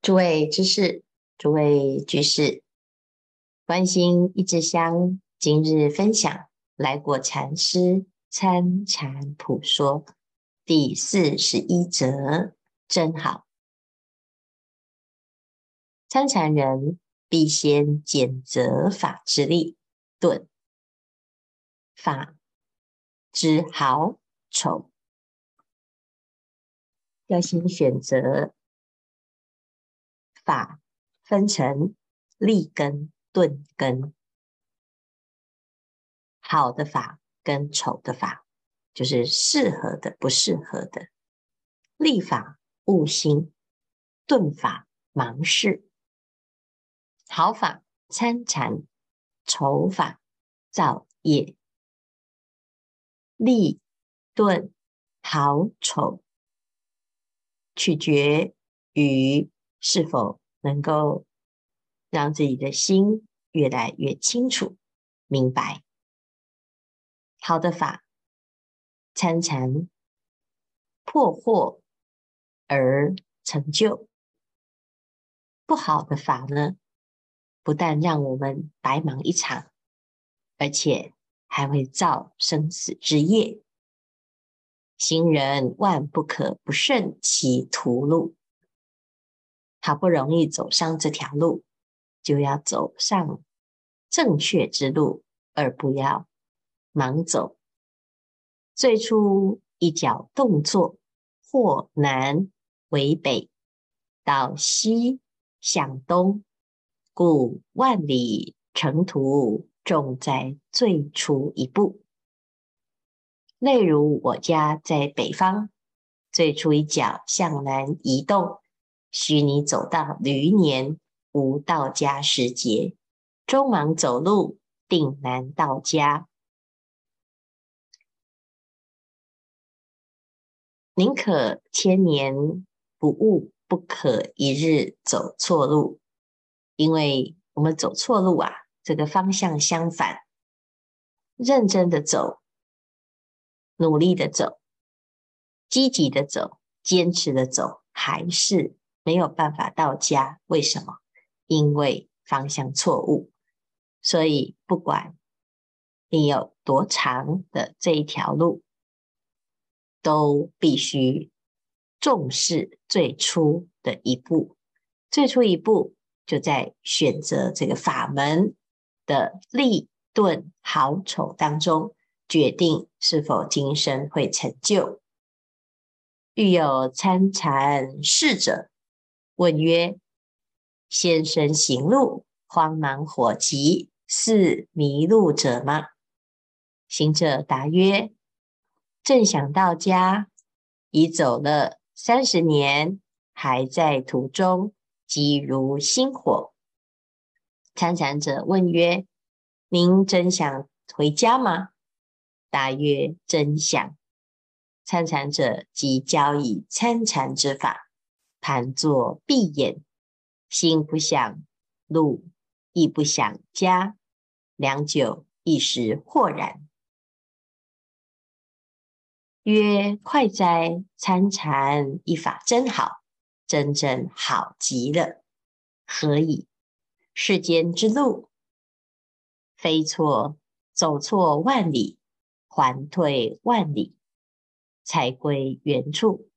诸位居士，诸位居士，关心一支香，今日分享来果禅师参禅普说第四十一则，真好。参禅人必先拣择法之利钝，法之好丑，要先选择。法分成立根、钝根，好的法跟丑的法，就是适合的、不适合的。立法悟心，钝法盲视。好法参禅，丑法造业。立、钝、好、丑，取决于。是否能够让自己的心越来越清楚、明白？好的法参禅破惑而成就；不好的法呢，不但让我们白忙一场，而且还会造生死之业。行人万不可不慎其途路。好不容易走上这条路，就要走上正确之路，而不要盲走。最初一脚动作，或南为北，到西向东，故万里程途，重在最初一步。例如我家在北方，最初一脚向南移动。许你走到驴年无到家时节，匆忙走路定难到家。宁可千年不误，不可一日走错路。因为我们走错路啊，这个方向相反。认真的走，努力的走，积极的走，坚持的走，还是。没有办法到家，为什么？因为方向错误。所以不管你有多长的这一条路，都必须重视最初的一步。最初一步就在选择这个法门的利钝好丑当中，决定是否今生会成就。欲有参禅侍者。问曰：“先生行路慌忙火急，似迷路者吗？”行者答曰：“正想到家，已走了三十年，还在途中，急如星火。”参禅者问曰：“您真想回家吗？”答曰：“真想。”参禅者即教以参禅之法。盘坐闭眼，心不想路，亦不想家，良久，一时豁然，曰：“快哉！参禅一法真好，真正好极了。何以？世间之路，非错走错万里，还退万里，才归原处。”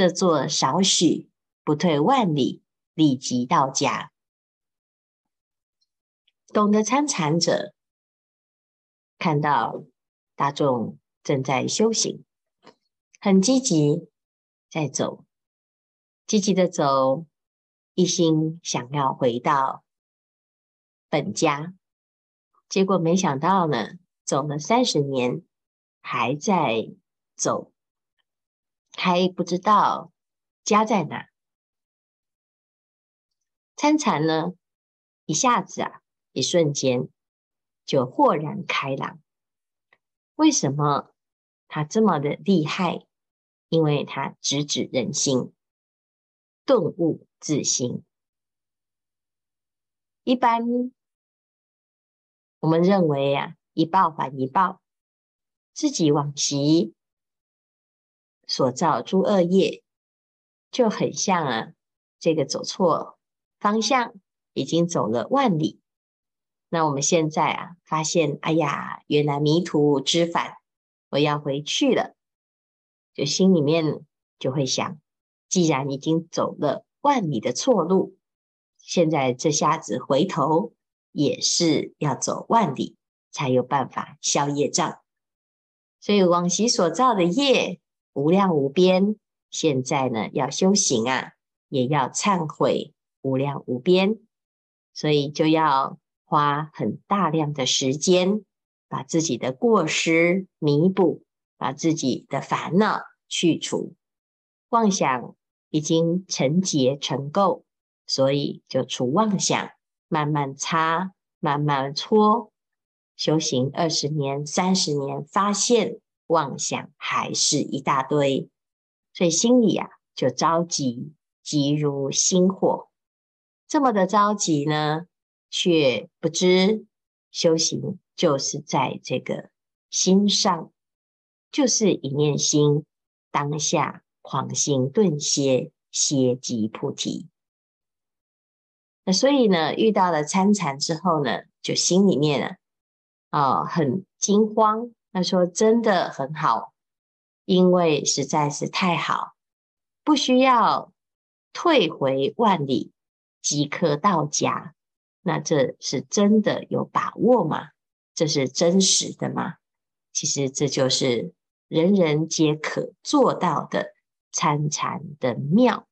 这座少许，不退万里，立即到家。懂得参禅者，看到大众正在修行，很积极在走，积极的走，一心想要回到本家。结果没想到呢，走了三十年，还在走。还不知道家在哪，参禅呢，一下子啊，一瞬间就豁然开朗。为什么他这么的厉害？因为他直指人心，顿悟自心。一般我们认为啊，一报还一报，自己往昔。所造诸恶业，就很像啊，这个走错方向，已经走了万里。那我们现在啊，发现，哎呀，原来迷途知返，我要回去了，就心里面就会想，既然已经走了万里的错路，现在这下子回头也是要走万里，才有办法消业障。所以往昔所造的业无量无边，现在呢要修行啊，也要忏悔无量无边，所以就要花很大量的时间，把自己的过失弥补，把自己的烦恼去除。妄想已经成结成垢，所以就除妄想，慢慢擦，慢慢搓。修行二十年、三十年，发现妄想还是一大堆，所以心里啊就着急，急如星火。这么的着急呢，却不知修行就是在这个心上，就是一念心，当下狂心顿歇，歇即菩提。那所以呢，遇到了参禅之后呢，就心里面呢。啊、哦，很惊慌。他说：“真的很好，因为实在是太好，不需要退回万里，即刻到家。那这是真的有把握吗？这是真实的吗？其实这就是人人皆可做到的参禅的妙。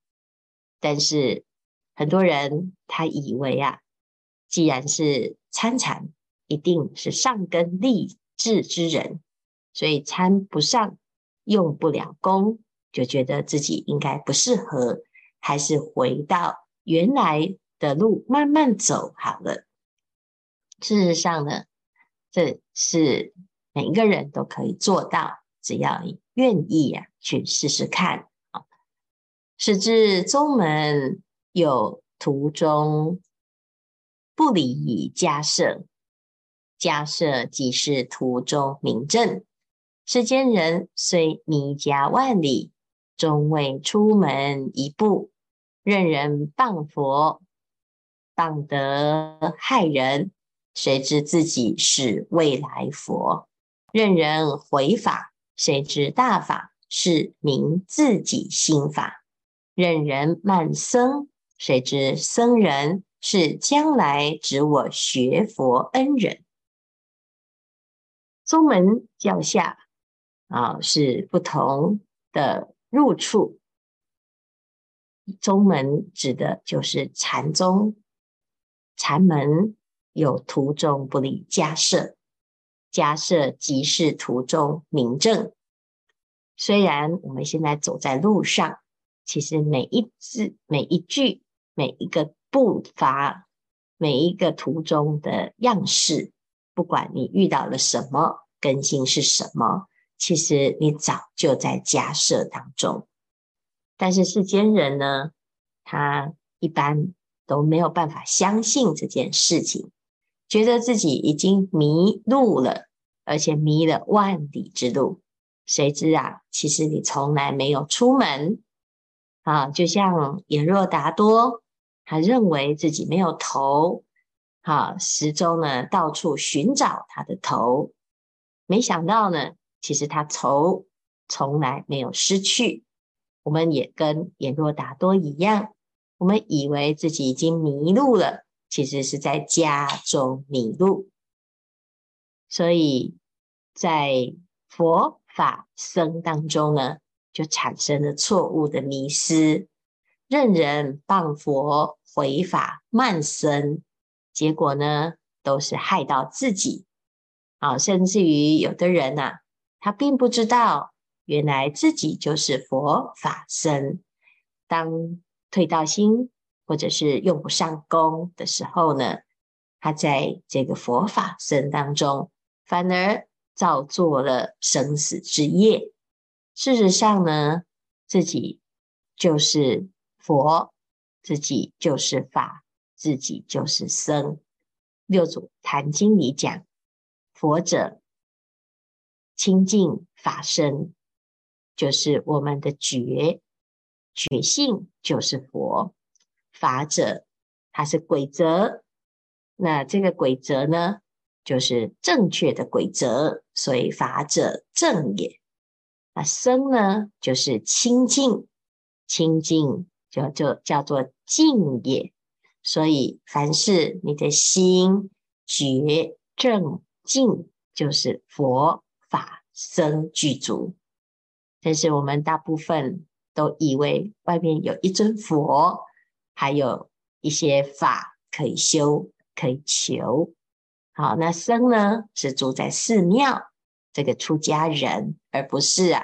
但是很多人他以为啊，既然是参禅。”一定是上根立智之人，所以参不上，用不了功，就觉得自己应该不适合，还是回到原来的路慢慢走好了。事实上呢，这是每一个人都可以做到，只要你愿意啊，去试试看啊。是至宗门有途中不离迦叶。迦舍即是途中明证，世间人虽迷家万里，终未出门一步。任人谤佛，谤得害人，谁知自己是未来佛？任人毁法，谁知大法是明自己心法？任人慢僧，谁知僧人是将来指我学佛恩人？宗门教下啊，是不同的入处。宗门指的就是禅宗，禅门有途中不离家舍，家舍即是途中明证。虽然我们现在走在路上，其实每一字、每一句、每一个步伐、每一个途中的样式。不管你遇到了什么，更新是什么，其实你早就在假设当中。但是世间人呢，他一般都没有办法相信这件事情，觉得自己已经迷路了，而且迷了万里之路。谁知啊，其实你从来没有出门啊，就像眼若达多，他认为自己没有头。好，始终呢，到处寻找他的头，没想到呢，其实他头从来没有失去。我们也跟眼若达多一样，我们以为自己已经迷路了，其实是在家中迷路。所以在佛法僧当中呢，就产生了错误的迷失，任人谤佛、毁法、慢僧。结果呢，都是害到自己啊！甚至于有的人呐、啊，他并不知道，原来自己就是佛法僧。当退道心或者是用不上功的时候呢，他在这个佛法僧当中，反而造作了生死之业。事实上呢，自己就是佛，自己就是法。自己就是僧。六祖坛经里讲，佛者清净法身，就是我们的觉觉性，就是佛。法者，它是规则。那这个规则呢，就是正确的规则，所以法者正也。那僧呢，就是清净，清净就就叫做净也。所以凡是你的心觉正净，就是佛法僧具足。但是我们大部分都以为外面有一尊佛，还有一些法可以修。可以求，好，那僧呢，是住在寺庙，这个出家人，而不是啊，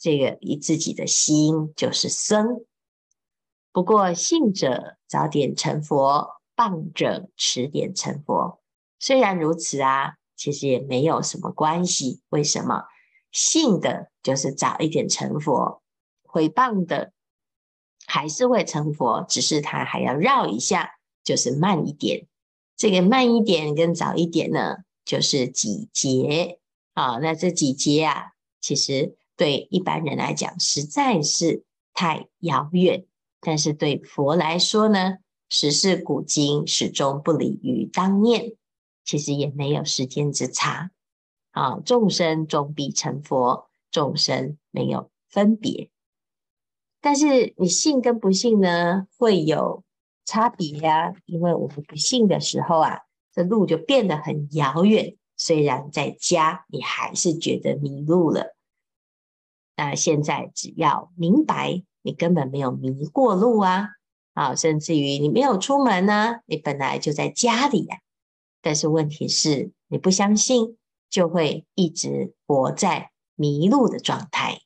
这个以自己的心就是僧。不过信者早点成佛，谤者迟点成佛。虽然如此啊，其实也没有什么关系。为什么？信的就是早一点成佛，毁谤的还是会成佛，只是他还要绕一下，就是慢一点。这个慢一点跟早一点呢，就是几劫啊？那这几劫啊，其实对一般人来讲实在是太遥远，但是对佛来说呢，时事古今始终不离于当念，其实也没有时间之差啊。众生终必成佛，众生没有分别，但是你信跟不信呢，会有。差别呀、啊，因为我们不信的时候啊，这路就变得很遥远。虽然在家，你还是觉得迷路了。那现在只要明白，你根本没有迷过路啊，啊，甚至于你没有出门呢、你本来就在家里呀、啊。但是问题是，你不相信，就会一直活在迷路的状态。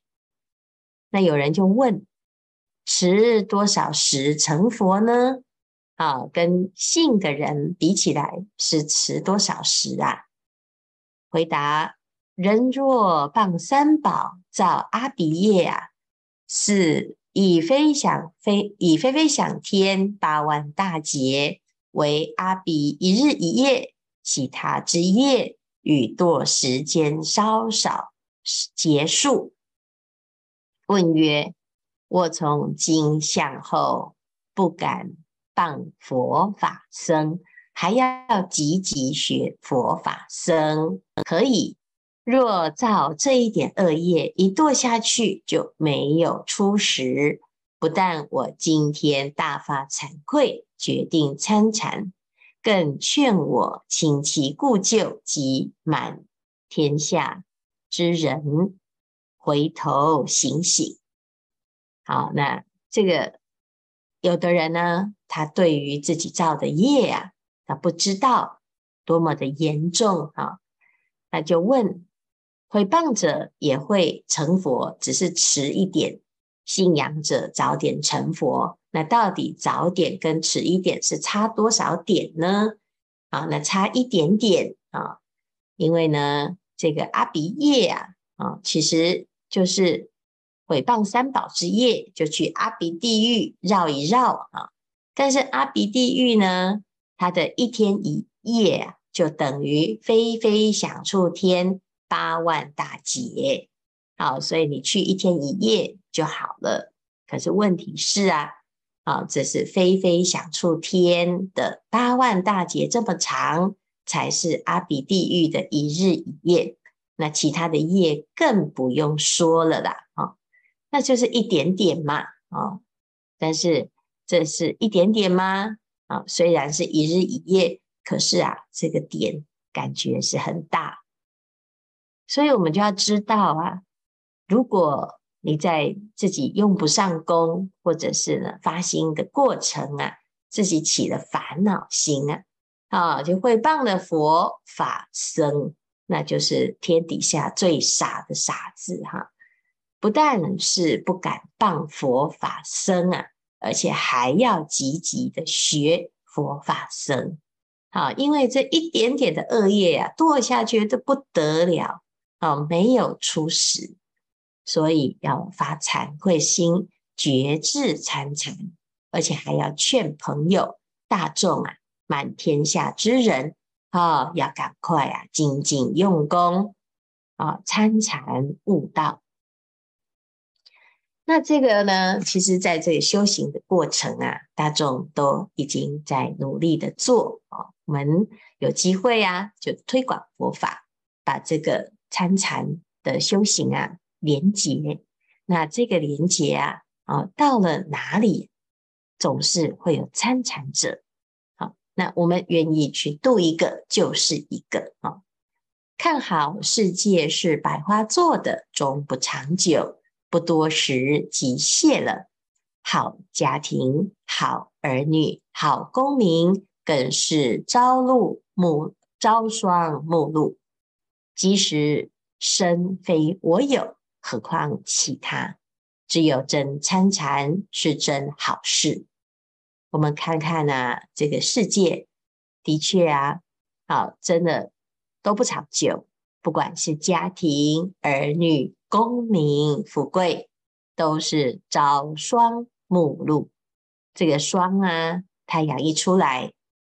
那有人就问：迟多少时成佛呢？啊，跟信的人比起来，是迟多少时啊？回答：人若傍三宝，造阿鼻业啊，是以非想非以非非想天八万大劫为阿鼻一日一夜，其他之夜与堕时间稍少结束。问曰：我从今向后不敢。谤佛法僧，还要积极学佛法僧，可以。若造这一点恶业，一堕下去就没有出时。不但我今天大发惭愧，决定参禅，更劝我请其故旧及满天下之人回头醒醒。好，那这个。有的人呢，他对于自己造的业啊，他不知道多么的严重啊，那就问：毁谤者也会成佛，只是迟一点；信仰者早点成佛，那到底早点跟迟一点是差多少点呢？啊，那差一点点啊，因为呢，这个阿鼻业啊，啊，其实就是。毁谤三宝之业，就去阿鼻地狱绕一绕啊！但是阿鼻地狱呢，它的一天一夜啊，就等于非非想处天八万大劫。好，所以你去一天一夜就好了。可是问题是啊，啊，这是飞飞想出天的八万大劫这么长，才是阿鼻地狱的一日一夜。那其他的夜更不用说了啦，啊！那就是一点点嘛，哦，但是这是一点点吗？啊，虽然是一日一夜，可是啊，这个点感觉是很大，所以我们就要知道啊，如果你在自己用不上功，或者是呢发心的过程啊，自己起了烦恼心啊，啊，就会谤了佛法僧，那就是天底下最傻的傻子哈。不但是不敢谤佛法僧啊，而且还要积极的学佛法僧，好，因为这一点点的恶业啊，堕下去都不得了，哦，没有出时，所以要发惭愧心，决志参禅，而且还要劝朋友大众啊，满天下之人啊，要赶快啊，精进用功啊，参禅悟道。那这个呢，其实在这个修行的过程啊，大众都已经在努力的做哦。我们有机会啊，就推广佛法，把这个参禅的修行啊连结。那这个连结啊，啊，到了哪里，总是会有参禅者。好，那我们愿意去度一个，就是一个啊。看好世界是百花做的，终不长久。不多时即谢了，好家庭、好儿女、好功名，更是朝露暮朝霜暮露。即使身非我有，何况其他？只有真参禅是真好事。我们看看啊，这个世界的确啊，好，真的都不长久。不管是家庭、儿女。功名富贵都是朝霜暮露，这个霜啊，太阳一出来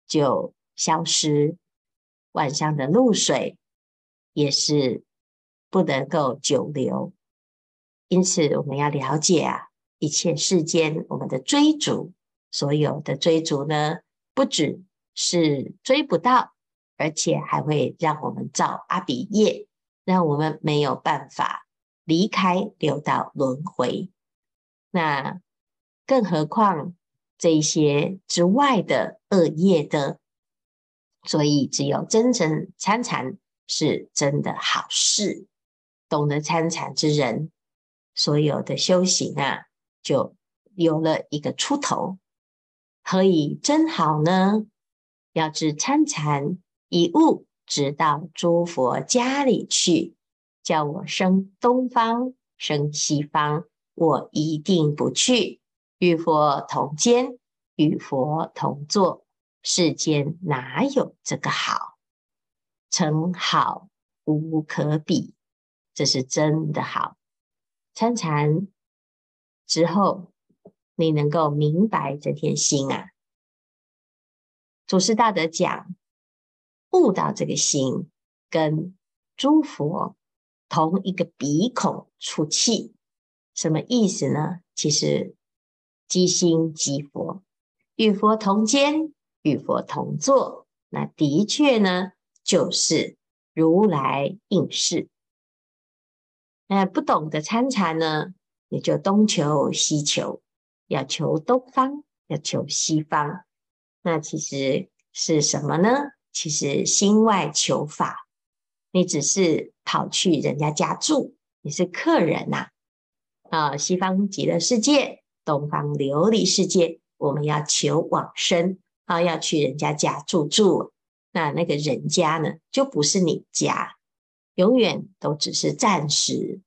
就消失；晚上的露水也是不能够久留。因此，我们要了解啊，一切世间我们的追逐，所有的追逐呢，不只是追不到，而且还会让我们造阿鼻业，让我们没有办法。离开六道轮回，那更何况这些之外的恶业的，所以只有真正参禅是真的好事。懂得参禅之人，所有的修行啊，就有了一个出头。何以真好呢？要知参禅一悟，直到诸佛家里去。叫我生东方，生西方，我一定不去。与佛同煎，与佛同坐，世间哪有这个好？诚好无可比，这是真的好。参禅之后，你能够明白这片心啊。祖师大德讲，悟到这个心，跟诸佛。同一个鼻孔出气，什么意思呢？其实即心即佛，与佛同煎，与佛同坐，那的确呢，就是如来应世。那不懂得参禅呢，你就东求西求，要求东方，要求西方，那其实是什么呢？其实心外求法。你只是跑去人家家住，你是客人呐！啊，西方极乐世界，东方琉璃世界，我们要求往生啊，要去人家家住住，那那个人家呢，就不是你家，永远都只是暂时。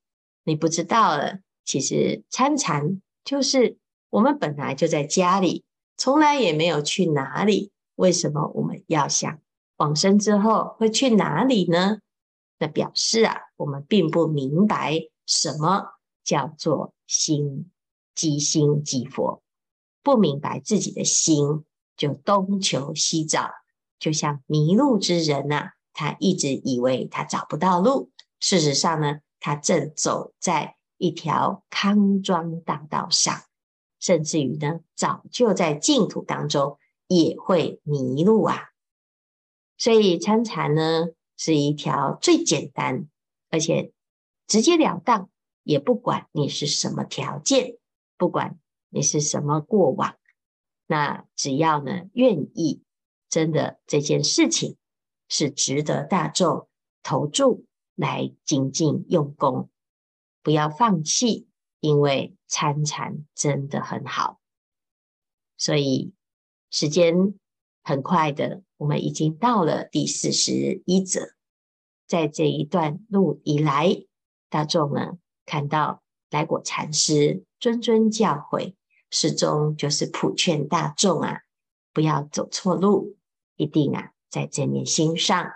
你不知道了，其实参禅就是我们本来就在家里，从来也没有去哪里，为什么我们要想往生之后会去哪里呢？那表示啊，我们并不明白什么叫做心，即心即佛，不明白自己的心，就东求西找，就像迷路之人呐、啊，他一直以为他找不到路，事实上呢，他正走在一条康庄大道上，甚至于呢，早就在净土当中也会迷路啊。所以参禅呢，是一条最简单，而且直截了当，也不管你是什么条件，不管你是什么过往，那只要呢愿意，真的这件事情是值得大众投注来精进用功，不要放弃，因为参禅真的很好。所以时间很快的。我们已经到了第四十一则，在这一段路以来，大众呢看到来果禅师谆谆教诲，始终就是普劝大众啊，不要走错路，一定啊在这念心上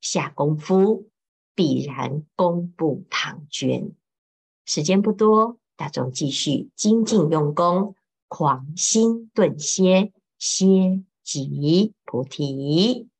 下功夫，必然功不唐捐。时间不多，大众继续精进用功，狂心顿歇歇。即菩提。